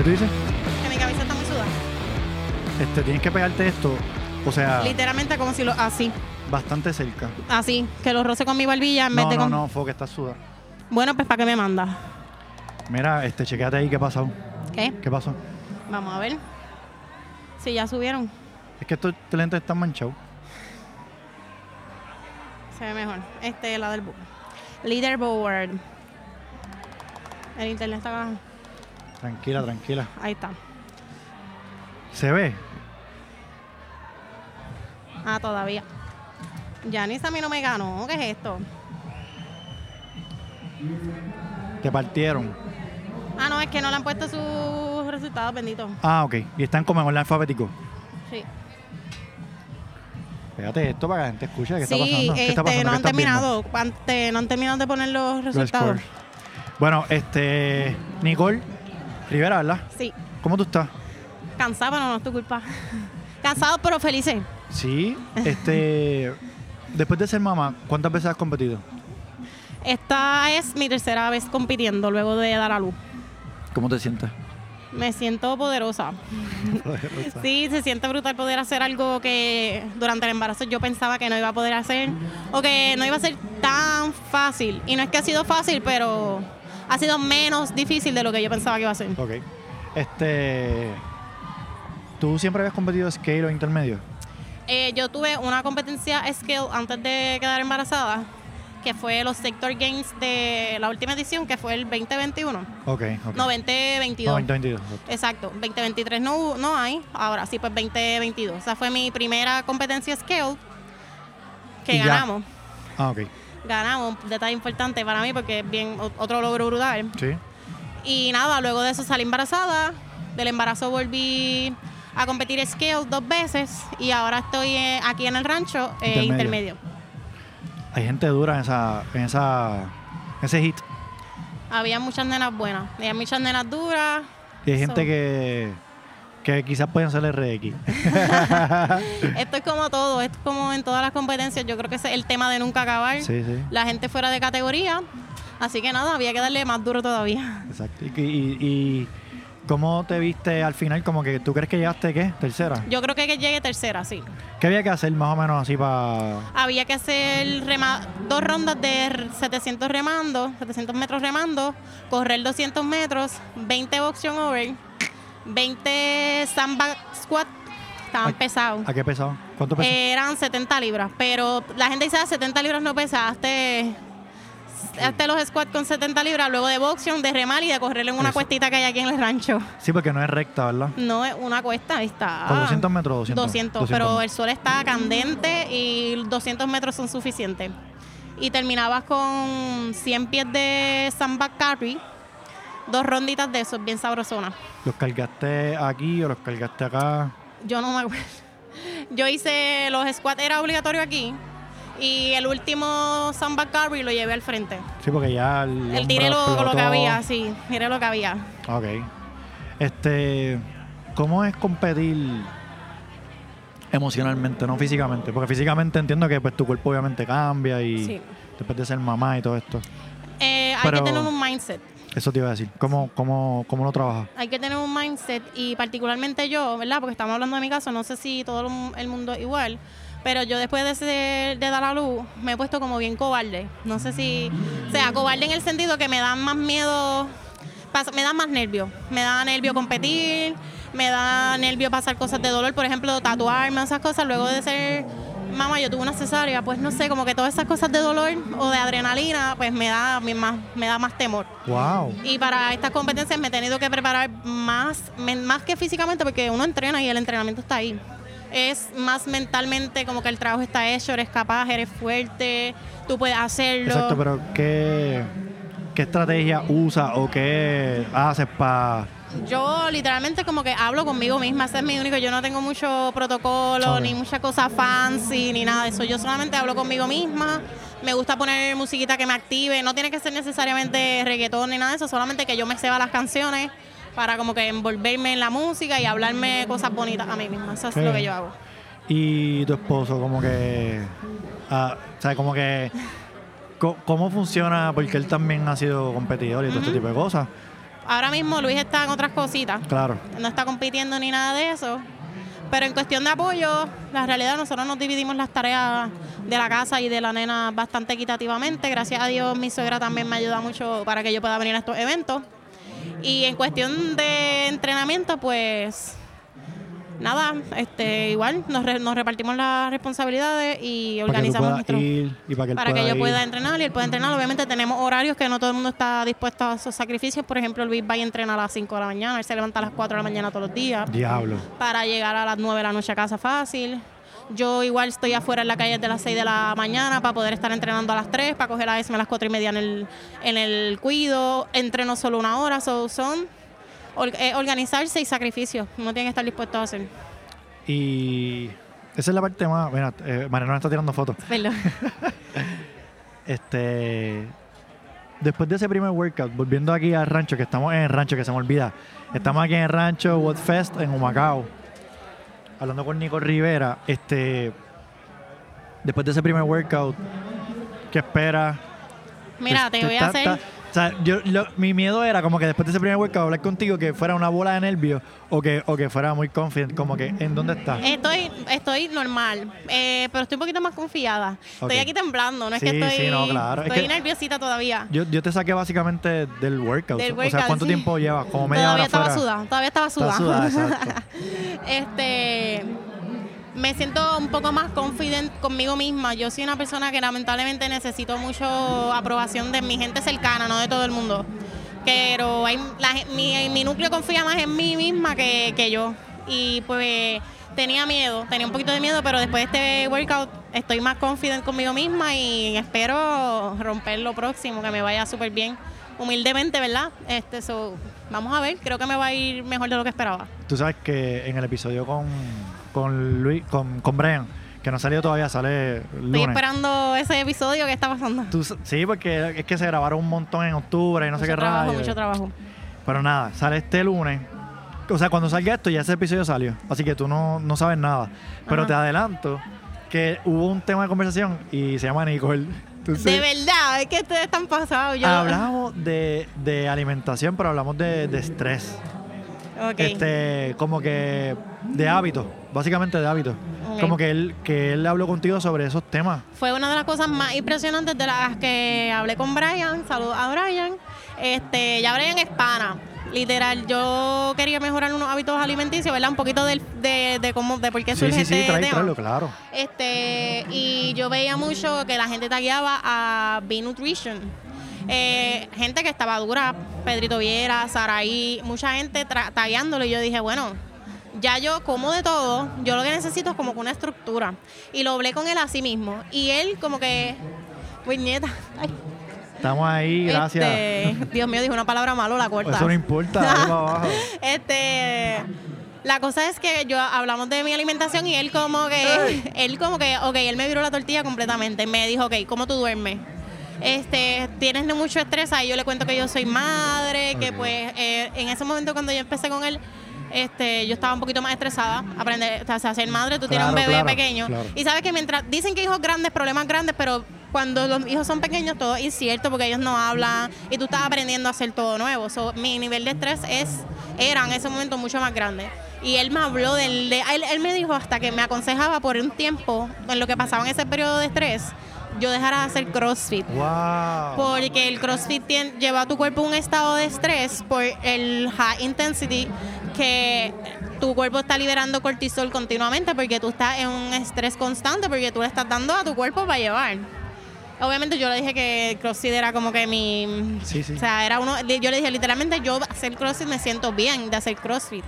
¿Qué tú dices? Que mi cabeza está muy sudada. Este, tienes que pegarte esto, o sea, Literalmente como si lo... Así, bastante cerca. así. Que lo roce con mi barbilla en vez No, de no, con... no, fue que estás sudada. Bueno, pues ¿para qué me manda? Mira, este, chequéate ahí qué pasó. ¿Qué? ¿Qué pasó? Vamos a ver. Si ya subieron. Es que estos lentes están manchados. Se ve mejor. Este es la del. Leaderboard. El internet está... Tranquila, tranquila. Ahí está. ¿Se ve? Ah, todavía. Yanis a mí no me ganó. ¿Qué es esto? Te partieron. Ah, no, es que no le han puesto sus resultados, bendito. Ah, ok. Y están como en orden alfabético. Sí. Fíjate esto para que la gente escuche. ¿Qué está sí, pasando? ¿Qué está este, pasando? no ¿Qué han terminado. Ante- no han terminado de poner los resultados. Bueno, este. Nicole Rivera, ¿verdad? Sí. ¿Cómo tú estás? Cansado, pero no es tu culpa. Cansado, pero felices. Sí. Este. Después de ser mamá, ¿cuántas veces has competido? Esta es mi tercera vez compitiendo luego de dar a luz. ¿Cómo te sientes? Me siento poderosa. Sí, se siente brutal poder hacer algo que durante el embarazo yo pensaba que no iba a poder hacer o que no iba a ser tan fácil. Y no es que ha sido fácil, pero ha sido menos difícil de lo que yo pensaba que iba a ser. Ok. Este. ¿Tú siempre habías competido skate o intermedio? Eh, yo tuve una competencia scale antes de quedar embarazada, que fue los Sector Games de la última edición, que fue el 2021. Ok, ok. No, 2022. No, 2022. Exacto, 2023 no, no hay, ahora sí, pues 2022. Esa fue mi primera competencia scale que Y ya. ganamos. Ah, ok. Ganamos, un detalle importante para mí porque es bien otro logro brutal. Sí. Y nada, luego de eso salí embarazada. Del embarazo volví a competir scale dos veces y ahora estoy eh, aquí en el rancho eh, Intermedio. intermedio. Hay gente dura en esa. En esa. ese hit. Había muchas nenas buenas, había muchas nenas duras. Y hay gente que. Que quizás pueden ser RX. Esto es como todo, esto es como en todas las competencias. Yo creo que ese es el tema de nunca acabar. sí, sí. La gente fuera de categoría. Así que nada, había que darle más duro todavía. Exacto. Y, y, y ¿Cómo te viste al final? Como que tú crees que llegaste, ¿qué? ¿Tercera? Yo creo que que llegue tercera, sí. ¿Qué había que hacer más o menos así para...? Había que hacer rema- dos rondas de r- 700 remando, 700 metros remando, correr 200 metros, 20 boxion over, 20 sandbag squat. Estaban pesados. ¿A qué pesado? ¿Cuánto pesó? Eran 70 libras, pero la gente dice, ah, 70 libras no pesa, hazte, hazte los squats con 70 libras, luego de boxing, de remar y de correr en una Eso. cuestita que hay aquí en el rancho. Sí, porque no es recta, ¿verdad? No es una cuesta, ahí está. ¿Con 200 metros o 200? 200, pero el sol está candente y 200 metros son suficientes. Y terminabas con 100 pies de sandbag carry, dos ronditas de esos, bien sabrosonas. ¿Los cargaste aquí o los cargaste acá? Yo no me acuerdo. Yo hice los squats, era obligatorio aquí. Y el último sandbag carry lo llevé al frente. Sí, porque ya el El tiré lo, lo que había, sí, tiré lo que había. Ok. Este, ¿cómo es competir emocionalmente, no físicamente? Porque físicamente entiendo que pues tu cuerpo obviamente cambia y Sí. después de ser mamá y todo esto. Eh, hay que tener un mindset. Eso te iba a decir. ¿Cómo, cómo, cómo lo trabajas? Hay que tener un mindset y particularmente yo, ¿verdad? Porque estamos hablando de mi caso, no sé si todo el- mundo es igual, pero yo después de, ser- de dar a luz me he puesto como bien cobarde. No sé si, o sea, cobarde en el sentido que me dan más miedo, me da más nervio. Me da nervio competir, me da nervio pasar cosas de dolor, por ejemplo, tatuarme, esas cosas. Luego de ser mamá, yo tuve una cesárea, pues no sé, como que todas esas cosas de dolor o de adrenalina, pues me da mi- más, me da más temor. ¡Wow! Y para estas competencias me he tenido que preparar más, más que físicamente, porque uno entrena y el entrenamiento está ahí. Es más mentalmente como que el trabajo está hecho, eres capaz, eres fuerte, tú puedes hacerlo. Exacto, pero ¿qué, qué estrategia usas o qué haces para... Yo literalmente como que hablo conmigo misma, ese es mi único, yo no tengo mucho protocolo, ni mucha cosa fancy, ni nada de eso. Yo solamente hablo conmigo misma, me gusta poner musiquita que me active, no tiene que ser necesariamente reggaetón ni nada de eso, solamente que yo me sepa las canciones para como que envolverme en la música y hablarme cosas bonitas a mí misma. Eso es lo que yo hago. Y tu esposo, como que... ah, o sea, como que... ¿Cómo funciona? Porque él también ha sido competidor y todo este tipo de cosas. Ahora mismo Luis está en otras cositas. Claro. No está compitiendo ni nada de eso. Pero en cuestión de apoyo, la realidad nosotros nos dividimos las tareas de la casa y de la nena bastante equitativamente. Gracias a Dios mi suegra también me ayuda mucho para que yo pueda venir a estos eventos. Y en cuestión de entrenamiento, pues nada, este, igual nos, re- nos repartimos las responsabilidades y Para que tú organizamos ir y para que para que yo ir. pueda entrenar y él pueda entrenar. Obviamente tenemos horarios que no todo el mundo está dispuesto a esos sacrificios. Por ejemplo, Luis va y entrena a las 5 de la mañana, él se levanta a las 4 de la mañana todos los días Diablo. para llegar a las 9 de la noche a casa fácil. Yo igual estoy afuera en la calle de las 6 de la mañana para poder estar entrenando a las 3, para coger la ESME a las 4 y media en el, en el cuido. Entreno solo una hora, so, son organizarse y sacrificios. Uno tiene que estar dispuesto a hacer. Y esa es la parte más. Mira, eh, Mariano está tirando fotos. Perdón. Este. Después de ese primer workout, volviendo aquí al rancho, que estamos en el rancho, que se me olvida. Estamos aquí en el rancho What Fest en Humacao. Hablando con Nico Rivera. Este. Después de ese primer workout, ¿qué esperas? Mira, te Este, voy a hacer... o sea, yo, lo- mi miedo era como que después de ese primer workout hablar contigo que fuera una bola de nervios o que, o que fuera muy confident, como que ¿en dónde estás? Estoy, estoy normal, eh, pero estoy un poquito más confiada. Estoy aquí temblando, no es que estoy, sí, no, claro. Es estoy que- nerviosita todavía. Yo, yo te saqué básicamente del workout. Del o sea, ¿cuánto sí. tiempo llevas? Como media Todavía hora estaba fuera. sudada, todavía estaba sudada. sudada, exacto. este, me siento un poco más confident conmigo misma. Yo soy una persona que lamentablemente necesito mucho aprobación de mi gente cercana, no de todo el mundo. Pero hay, la mi, mi núcleo confía más en mí misma que, que yo. Y pues tenía miedo, tenía un poquito de miedo, pero después de este workout estoy más confident conmigo misma y espero romper lo próximo, que me vaya súper bien. Humildemente, ¿verdad? Este, so, vamos a ver, creo que me va a ir mejor de lo que esperaba. Tú sabes que en el episodio con, con Luis, con, con Brian, que no ha salido todavía, sale el Estoy lunes. esperando ese episodio que está pasando. Tú sí, porque es que se grabaron un montón en octubre y no sé qué trabajo, rayos. mucho trabajo. Pero nada, sale este lunes. O sea, cuando salga esto ya ese episodio salió. Así que tú no, no sabes nada. Pero Ajá. te adelanto que hubo un tema de conversación y se llama Nicole. Entonces, de verdad, es que ustedes están pasados. Yo, hablamos de, de alimentación, pero hablamos de, de estrés. Este, como que de hábitos, básicamente de hábitos. Ok. Como que él, que él habló contigo sobre esos temas. Fue una de las cosas más impresionantes de las que hablé con Brian. Saludos a Brian. Este, ya Brian es pana. Literal, yo quería mejorar unos hábitos alimenticios, ¿verdad? Un poquito del- de, de cómo, de por qué Sí, surge sí, sí, este trae, tema. tráelo, claro. Este, y yo veía mucho que la gente tagueaba a B-Nutrition. Eh, gente que estaba dura, Pedrito Viera, Saraí, mucha gente tagueándolo. Y yo dije, bueno, ya yo como de todo, yo lo que necesito es como que una estructura. Y lo hablé con él así mismo. Y él como que, puñeta, ay, Estamos ahí, gracias. este, Dios mío, dijo una palabra malo, la corta. Eso no importa, para abajo. Este, la cosa es que yo hablamos de mi alimentación y él como que, él como que, ok, él me viró la tortilla completamente. Me dijo, ok, ¿cómo tú duermes? Este, tienes mucho estrés, ahí yo le cuento que yo soy madre, que pues eh, en ese momento cuando yo empecé con él, este, yo estaba un poquito más estresada, aprender, o sea, ser madre, tú tienes un bebé claro, pequeño. claro. Y sabes que mientras dicen que hijos grandes, problemas grandes, pero cuando los hijos son pequeños todo es incierto porque ellos no hablan y tú estás aprendiendo a hacer todo nuevo. So, mi nivel de estrés es era en ese momento mucho más grande. Y él me habló del... De, él, él me dijo hasta que me aconsejaba por un tiempo en lo que pasaba en ese periodo de estrés, yo dejara de hacer CrossFit. Wow. Porque el CrossFit lleva a tu cuerpo un estado de estrés por el high intensity que tu cuerpo está liberando cortisol continuamente porque tú estás en un estrés constante porque tú le estás dando a tu cuerpo para llevar. Obviamente yo le dije que CrossFit era como que mi... Sí, sí. O sea, era uno... Yo le dije literalmente yo hacer CrossFit me siento bien de hacer CrossFit.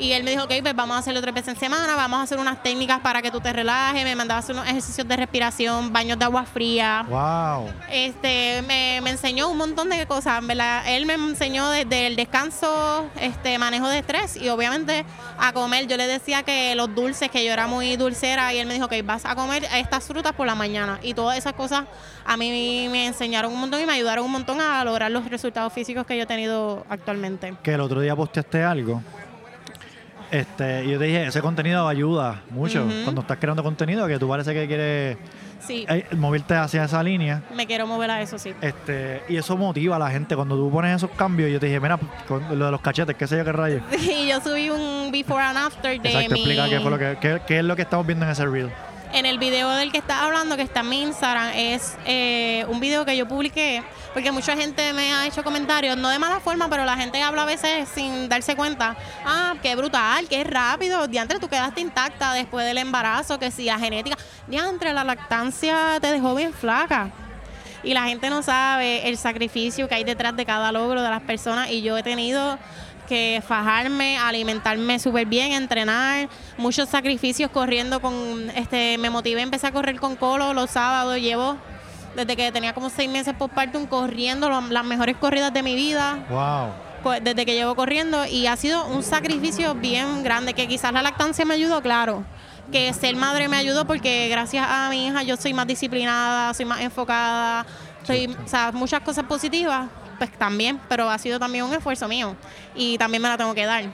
Y él me dijo, ok, pues vamos a hacerlo tres veces en semana, vamos a hacer unas técnicas para que tú te relajes, me mandaba a hacer unos ejercicios de respiración, baños de agua fría. Wow. Este, me, me enseñó un montón de cosas, ¿verdad? Él me enseñó desde el descanso, este, manejo de estrés y obviamente a comer. Yo le decía que los dulces, que yo era muy dulcera y él me dijo que vas a comer estas frutas por la mañana y todas esas cosas a mí me enseñaron un montón y me ayudaron un montón a lograr los resultados físicos que yo he tenido actualmente. Que el otro día posteaste algo Este, y yo te dije, ese contenido ayuda mucho. Cuando estás creando contenido, que tú parece que quieres Sí, eh, moverte hacia esa línea. me quiero mover a eso, sí. Este, y eso motiva a la gente. Cuando tú pones esos cambios, yo te dije, mira, con lo de los cachetes, qué sé yo qué rayo. Y yo subí un before and after de Exacto, mi... explica qué fue lo que, qué, qué es lo que estamos viendo en ese reel. En el video del que estás hablando, que está en mi Instagram, es eh, un video que yo publiqué, porque mucha gente me ha hecho comentarios, no de mala forma, pero la gente habla a veces sin darse cuenta. Ah, qué brutal, qué rápido. Diantre, tú quedaste intacta después del embarazo, que si la genética. Diantre, la lactancia te dejó bien flaca. Y la gente no sabe el sacrificio que hay detrás de cada logro de las personas. Y yo he tenido que fajarme, alimentarme súper bien, entrenar, muchos sacrificios corriendo con, este, me motivé, empecé a correr con Colo los sábados, llevo desde que tenía como seis meses por partum corriendo lo- las mejores corridas de mi vida, Wow. pues, desde que llevo corriendo y ha sido un sacrificio bien grande, que quizás la lactancia me ayudó, claro, que ser madre me ayudó porque gracias a mi hija yo soy más disciplinada, soy más enfocada, soy, o sea, muchas cosas positivas, pues también, pero ha sido también un esfuerzo mío y también me la tengo que dar.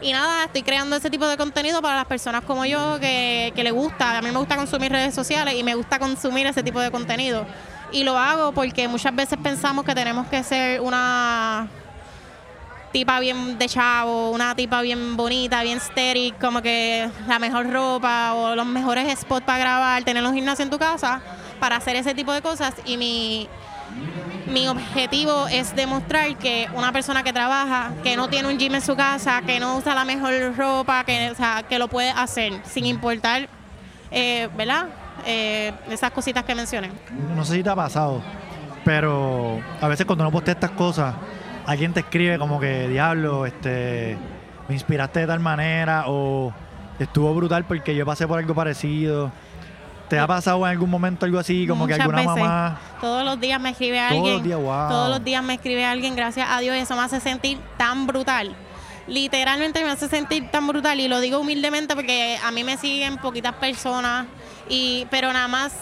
Y nada, estoy creando ese tipo de contenido para las personas como yo que, que le gusta. A mí me gusta consumir redes sociales y me gusta consumir ese tipo de contenido. Y lo hago porque muchas veces pensamos que tenemos que ser una tipa bien de chavo, una tipa bien bonita, bien estéril, como que la mejor ropa o los mejores spots para grabar, tener un gimnasio en tu casa para hacer ese tipo de cosas. Y mi, mi objetivo es demostrar que una persona que trabaja, que no tiene un gym en su casa, que no usa la mejor ropa, que, lo puede hacer sin importar, eh, ¿verdad? Eh, esas cositas que mencioné. No sé si te ha pasado, pero a veces cuando uno postea estas cosas, alguien te escribe como que, diablo, este, me inspiraste de tal manera o estuvo brutal porque yo pasé por algo parecido. ¿Te ha pasado en algún momento algo así, como que alguna veces. mamá... Todos los días me escribe Todos alguien. los días, wow. Todos los días me escribe alguien, gracias a Dios, eso me hace sentir tan brutal. Literalmente me hace sentir tan brutal y lo digo humildemente porque a mí me siguen poquitas personas y pero nada más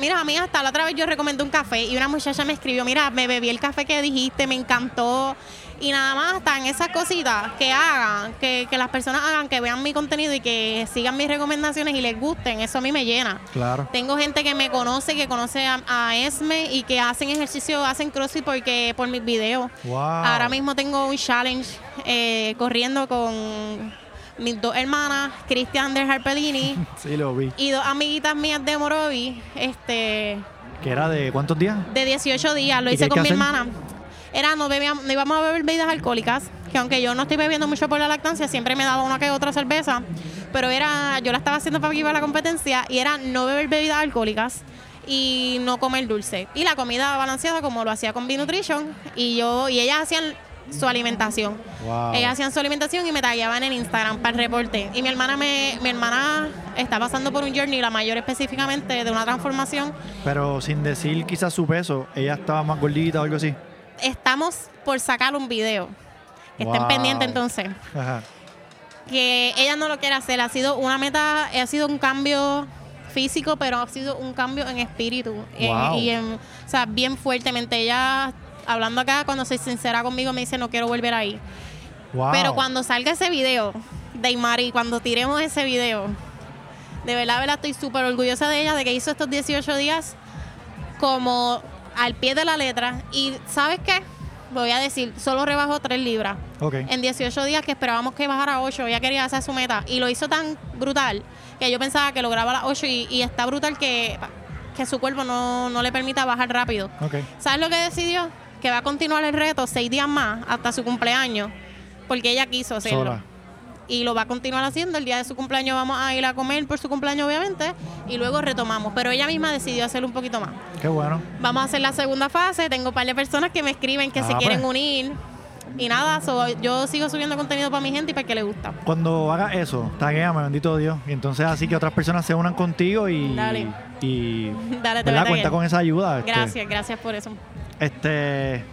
Mira, a mí hasta la otra vez yo recomendé un café y una muchacha me escribió, mira, me bebí el café que dijiste, me encantó. Y nada más están esas cositas que hagan, que, que las personas hagan, que vean mi contenido y que sigan mis recomendaciones y les gusten, eso a mí me llena. Claro. Tengo gente que me conoce, que conoce a, a Esme y que hacen ejercicio, hacen crossfit porque por mis videos. Wow. Ahora mismo tengo un challenge eh, corriendo con mis dos hermanas, Cristian de Harpelini Sí, lo vi. y dos amiguitas mías de Morovi, este, ¿Que era de cuántos días? de 18 días. Lo ¿Y qué hice con mi hacer? hermana. Era, no, bebíamos, no íbamos a beber bebidas alcohólicas, que aunque yo no estoy bebiendo mucho por la lactancia, siempre me daba una que otra cerveza, pero era, yo la estaba haciendo para que iba a la competencia y era no beber bebidas alcohólicas y no comer dulce. Y la comida balanceada como lo hacía con B-Nutrition y yo, y ellas hacían su alimentación. Wow. Ellas hacían su alimentación y me tallaban en Instagram para el reporte. Y mi hermana me, mi hermana está pasando por un journey, la mayor específicamente, de una transformación Pero sin decir quizás su peso, ella estaba más gordita o algo así. Estamos por sacar un video. Que estén pendientes entonces. Ajá. Que ella no lo quiere hacer. Ha sido una meta, ha sido un cambio físico, pero ha sido un cambio en espíritu. En- y en, o sea, bien fuertemente. Ella, hablando acá, cuando soy sincera conmigo, me dice, no quiero volver ahí. Wow. Pero cuando salga ese video de Imari, cuando tiremos ese video, de verdad, de verdad, estoy súper orgullosa de ella, de que hizo estos 18 días como al pie de la letra. Y ¿sabes qué? Voy a decir, solo rebajó 3 libras. En 18 días que esperábamos que bajara a 8, ella quería hacer su meta. Y lo hizo tan brutal que yo pensaba que lograba las 8 y, y está brutal que, que su cuerpo no, no le permita bajar rápido. ¿Sabes lo que decidió? Que va a continuar el reto seis días más hasta su cumpleaños, porque ella quiso hacerlo. Sola. Y lo va a continuar haciendo. El día de su cumpleaños vamos a ir a comer por su cumpleaños, obviamente, y luego retomamos. Pero ella misma decidió hacerlo un poquito más. Qué bueno. Vamos a hacer la segunda fase. Tengo un par de personas que me escriben que se Ah, quieren pues. unir. Y nada, so, yo sigo subiendo contenido para mi gente y para que le gusta. Cuando hagas eso, taguéame, bendito Dios. Y entonces así que otras personas se unan contigo y. Dale. Y. Dale, te ¿verdad? voy a Cuenta con esa ayuda. este. Gracias, gracias por eso. Este.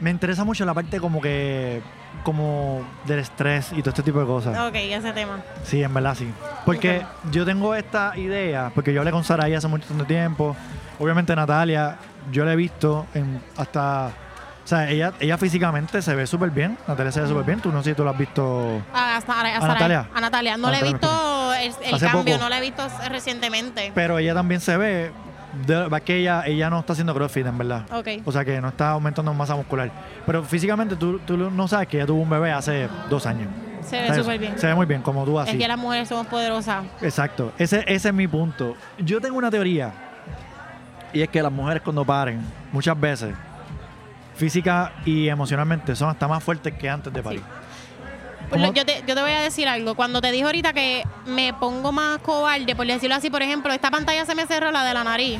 Me interesa mucho la parte como que. Como del estrés y todo este tipo de cosas. Ok, ese tema. Sí, en verdad sí. Porque yo tengo esta idea, porque yo hablé con Saray hace mucho tiempo. Obviamente Natalia, yo la he visto en hasta O sea, ella, ella físicamente se ve súper bien. Natalia se ve súper bien. Tú no sé si tú la has visto. A, a- a- a ¿A Sarai- Natalia? a Natalia. No le he visto el, cambio, poco. no la he visto recientemente. Pero ella también se ve. De, va que ella, ella no está haciendo crossfit, en verdad. O sea, que no está aumentando masa muscular. Pero físicamente tú, tú no sabes que ella tuvo un bebé hace dos años. Se ve súper bien. Se ve muy bien, como tú así. Es que las mujeres somos poderosas. Exacto. Ese, ese es mi punto. Yo tengo una teoría. Y es que las mujeres cuando paren, muchas veces, física y emocionalmente, son hasta más fuertes que antes de parir. Lo- yo, te, yo te voy a decir algo. Cuando te dije ahorita que me pongo más cobarde, por decirlo así, por ejemplo, esta pantalla se me cerró la de la nariz.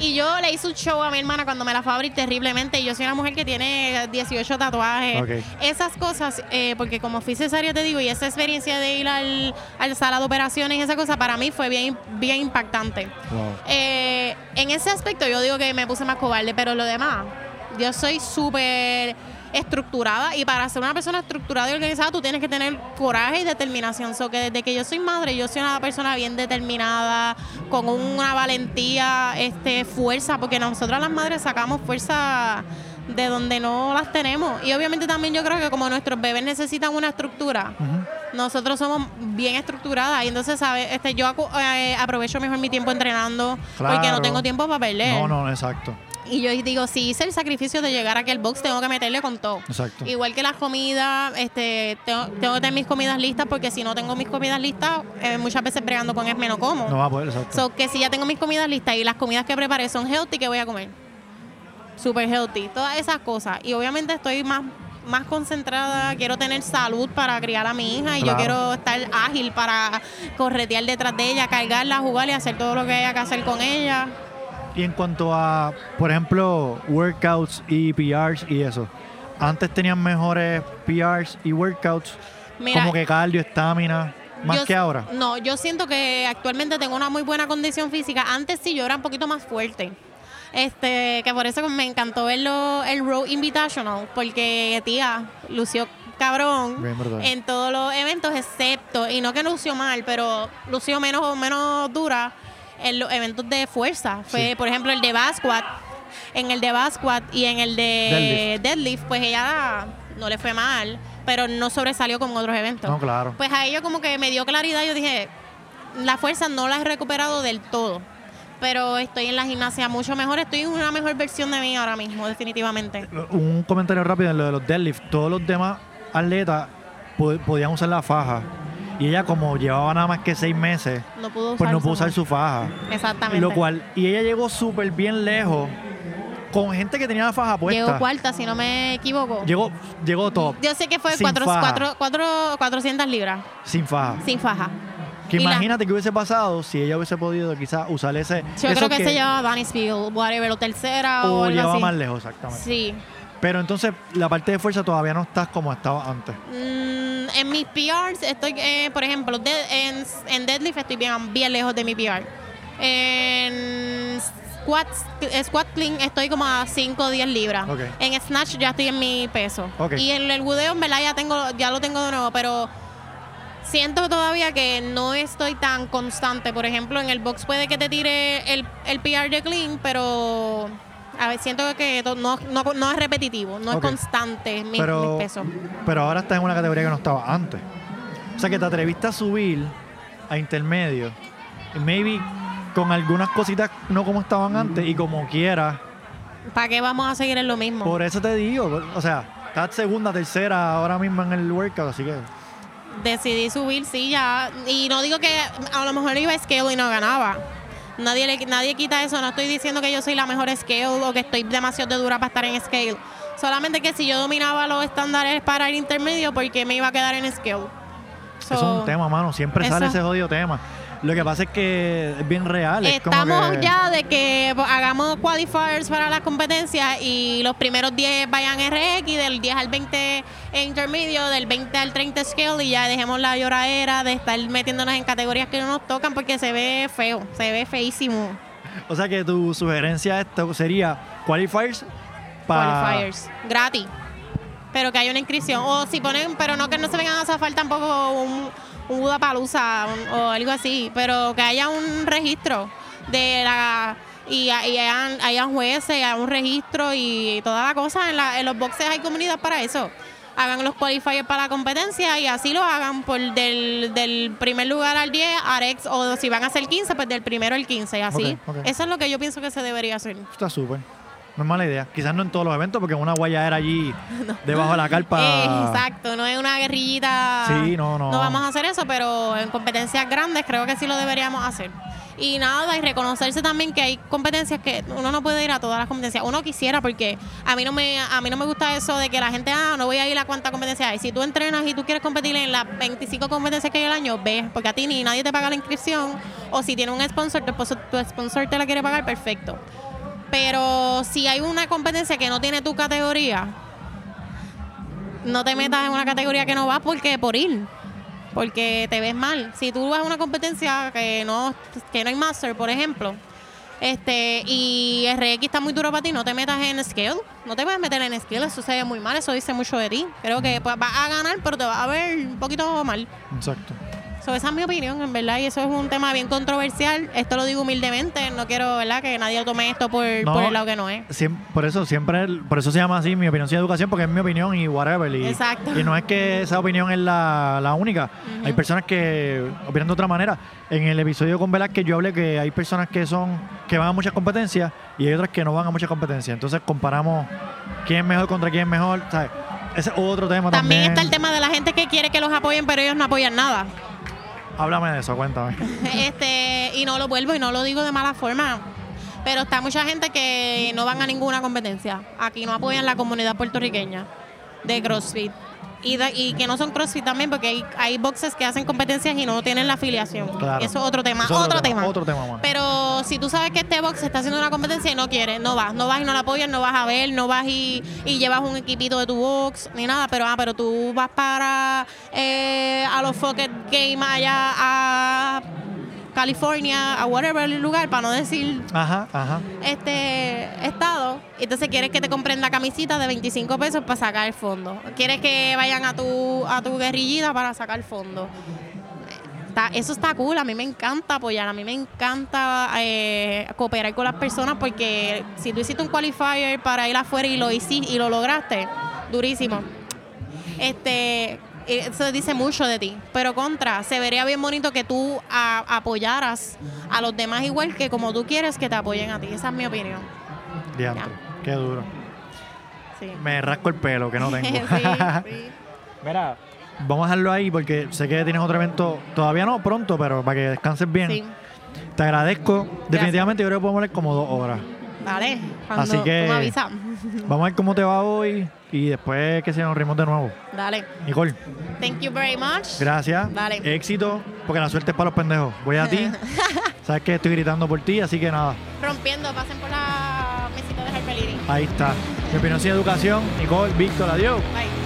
Y yo le hice un show a mi hermana cuando me la fue a abrir terriblemente. Y yo soy una mujer que tiene 18 tatuajes. Esas cosas, eh, porque como fui cesárea, te digo, y esa experiencia de ir al, al sala de operaciones y esa cosa, para mí fue bien, bien impactante. Wow. Eh, en ese aspecto yo digo que me puse más cobarde, pero lo demás, yo soy súper estructurada y para ser una persona estructurada y organizada tú tienes que tener coraje y determinación. So que desde que yo soy madre, yo soy una persona bien determinada, con una valentía, este, fuerza, porque nosotras las madres sacamos fuerza de donde no las tenemos. Y obviamente también yo creo que como nuestros bebés necesitan una estructura, nosotros somos bien estructuradas y entonces ¿sabes? este yo eh, aprovecho mejor mi tiempo entrenando porque no tengo tiempo para perder No, no, exacto. Y yo digo si hice el sacrificio de llegar a aquel box tengo que meterle con todo Exacto. igual que las comidas este tengo, tengo que tener mis comidas listas porque si no tengo mis comidas listas eh, muchas veces bregando con esme no como No va a poder, exacto. So que si ya tengo mis comidas listas y las comidas que preparé son healthy, ¿qué voy a comer? Super healthy, todas esas cosas. Y obviamente estoy más, más concentrada, quiero tener salud para criar a mi hija y yo quiero estar ágil para corretear detrás de ella, cargarla, jugar y hacer todo lo que haya que hacer con ella. Y en cuanto a, por ejemplo, workouts y PRs y eso, antes tenían mejores PRs y workouts, Mira, como que cardio, estamina, más yo- que ahora. No, yo siento que actualmente tengo una muy buena condición física. Antes sí yo era un poquito más fuerte. Este, que por eso me encantó verlo el Road Invitational, porque tía, lució cabrón Bien en todos los eventos, excepto, y no que lució mal, pero lució menos menos dura en los eventos de fuerza. Fue, Sí. por ejemplo, el de Basquat. En el de Basquat y en el de deadlift, pues ella no le fue mal, pero no sobresalió con otros eventos. No, claro. Pues a ello como que me dio claridad. Yo dije, la fuerza no la he recuperado del todo. Pero estoy en la gimnasia mucho mejor. Estoy en una mejor versión de mí ahora mismo, definitivamente. Un comentario rápido en lo de los deadlift. Todos los demás atletas po- podían usar la faja. Y ella, como llevaba nada más que seis meses, No pudo usar pues no pudo su- usar su faja. Exactamente. Lo cual, y ella llegó súper bien lejos con gente que tenía la faja puesta. Llegó cuarta, si no me equivoco. Llegó, llegó top, Yo sé que fue cuatro, cuatro, cuatro- 400 libras sin faja. sin faja. Que Y la- imagínate que hubiese pasado si ella hubiese podido quizás usar ese. Yo creo que, se llevaba Danny Spiegel, whatever, o tercera o, O algo llevaba así. más lejos, exactamente. Sí. Pero entonces la parte de fuerza todavía no estás como estaba antes. Mm, en mis PRs estoy, eh, por ejemplo, de- en, en deadlift estoy bien, bien lejos de mi PR. En squat, squat clean estoy como a 5 o 10 libras. En snatch ya estoy en mi peso. Ok. Y en el budeo, en verdad, ya, tengo, ya lo tengo de nuevo, pero siento todavía que no estoy tan constante. Por ejemplo, en el box puede que te tire el, el PR de clean, pero a ver, siento que no, no, no es repetitivo, no es constante mi, Pero, mis pesos. pero ahora estás en una categoría que no estaba antes. O sea que te atreviste a subir a intermedio. Y maybe con algunas cositas no como estaban antes y como quieras. ¿Para qué vamos a seguir en lo mismo? Por eso te digo. O sea, estás segunda, tercera ahora mismo en el workout, así que. Decidí subir, sí, ya. Y no digo que a lo mejor iba a scale y no ganaba. Nadie, le, nadie quita eso. No estoy diciendo que yo soy la mejor scale o que estoy demasiado dura para estar en scale. Solamente que si yo dominaba los estándares para el intermedio, ¿por qué me iba a quedar en scale? So, Eso es un tema, mano. Siempre sale ese jodido tema. Lo que pasa es que es bien real. como Estamos que- ya de que hagamos qualifiers para las competencias y los primeros 10 vayan RX, del 10 al 20 en intermedio, del 20 al 30 scale y ya dejemos la lloradera de estar metiéndonos en categorías que no nos tocan porque se ve feo, se ve feísimo. O sea que tu sugerencia esto sería qualifiers para. Qualifiers, gratis. Pero que haya una inscripción. O si ponen, pero no que no se vengan a zafar tampoco un, un Budapalusa o algo así. Pero que haya un registro de la y, y hayan, hayan jueces, hayan un registro y toda la cosa. En, la- en los boxes hay comunidad para eso. Hagan los qualifiers para la competencia y así lo hagan por del, del primer lugar al 10, Arex, o si van a ser 15, pues del primero al 15, y así. Eso es lo que yo pienso que se debería hacer. Está súper. No es mala idea. Quizás no en todos los eventos, porque una guayadera allí debajo de la carpa. Eh, exacto, no es una guerrillita. Sí, no, no. No vamos a hacer eso, pero en competencias grandes creo que sí lo deberíamos hacer. Y nada, y reconocerse también que hay competencias que uno no puede ir a todas las competencias. Uno quisiera, porque a mí no me a mí no me gusta eso de que la gente, ah, no voy a ir a cuántas competencias hay. Si tú entrenas y tú quieres competir en las 25 competencias que hay al año, ve, porque a ti ni nadie te paga la inscripción. O si tiene un sponsor, tu sponsor te la quiere pagar, perfecto. Pero si hay una competencia que no tiene tu categoría, no te metas en una categoría que no vas porque por ir. Porque te ves mal. Si tú vas a una competencia que no, que no hay master, por ejemplo, este, y RX está muy duro para ti, no te metas en scale. No te puedes meter en scale, eso se ve muy mal, eso dice mucho de ti. Creo que pues, vas a ganar, pero te vas a ver un poquito mal. Exacto. So, esa es mi opinión, en verdad, y eso es un tema bien controversial. Esto lo digo humildemente, no quiero, ¿verdad?, que nadie tome esto por, No. por el lado que no es. Por eso siempre, por eso se llama así, mi opinión sin educación, porque es mi opinión y whatever. Y, Exacto. y no es que esa opinión es la, la única. Hay personas que opinan de otra manera. En el episodio con Velázquez yo hablé que hay personas que son que van a muchas competencias y hay otras que no van a muchas competencias. Entonces comparamos quién es mejor contra quién es mejor. ¿sabes? Ese es otro tema también. También está el tema de la gente que quiere que los apoyen, pero ellos no apoyan nada. Háblame de eso, cuéntame. este y no lo vuelvo y no lo digo de mala forma pero está mucha gente que no van a ninguna competencia aquí no apoyan la comunidad puertorriqueña de CrossFit y, que no son CrossFit también porque hay, hay boxes que hacen competencias y no tienen la afiliación. Claro. eso es otro tema Eso otro, tema, Otro tema pero si tú sabes que este box está haciendo una competencia y no quieres, no vas, no vas y no la apoyas, no vas a ver, no vas y, y llevas un equipito de tu box, ni nada, pero ah, pero tú vas para eh, a los Pocket Games allá a California, a whatever lugar, para no decir Ajá, ajá. este estado, entonces quieres que te compren la camisita de 25 pesos para sacar el fondo. Quieres que vayan a tu, a tu guerrillita para sacar el fondo. Está- eso está cool, a mí me encanta apoyar, a mí me encanta eh, cooperar con las personas porque si tú hiciste un qualifier para ir afuera y lo hiciste y lo lograste, durísimo. Este, eso dice mucho de ti, pero contra, se vería bien bonito que tú a- apoyaras a los demás igual que como tú quieres que te apoyen a ti, esa es mi opinión. Diantre. Qué duro. Sí. Me rasco el pelo, que no tengo. sí, sí. Mira, vamos a dejarlo ahí porque sé que tienes otro evento, todavía no, pronto, pero para que descanses bien. Sí. Te agradezco. Definitivamente yo creo que podemos hablar como dos horas. Dale, cuando Así que- tú me avisas. Vamos a ver cómo te va hoy y después que se nos rimos de nuevo. Dale. Nicole, Thank you very much. gracias. Dale. Éxito, porque la suerte es para los pendejos. Voy a ti. Sabes que estoy gritando por ti, así que nada. Rompiendo, pasen por la mesita de Harper. Ahí está. Mi opinión sin educación. Nicole, Víctor, adiós. Bye.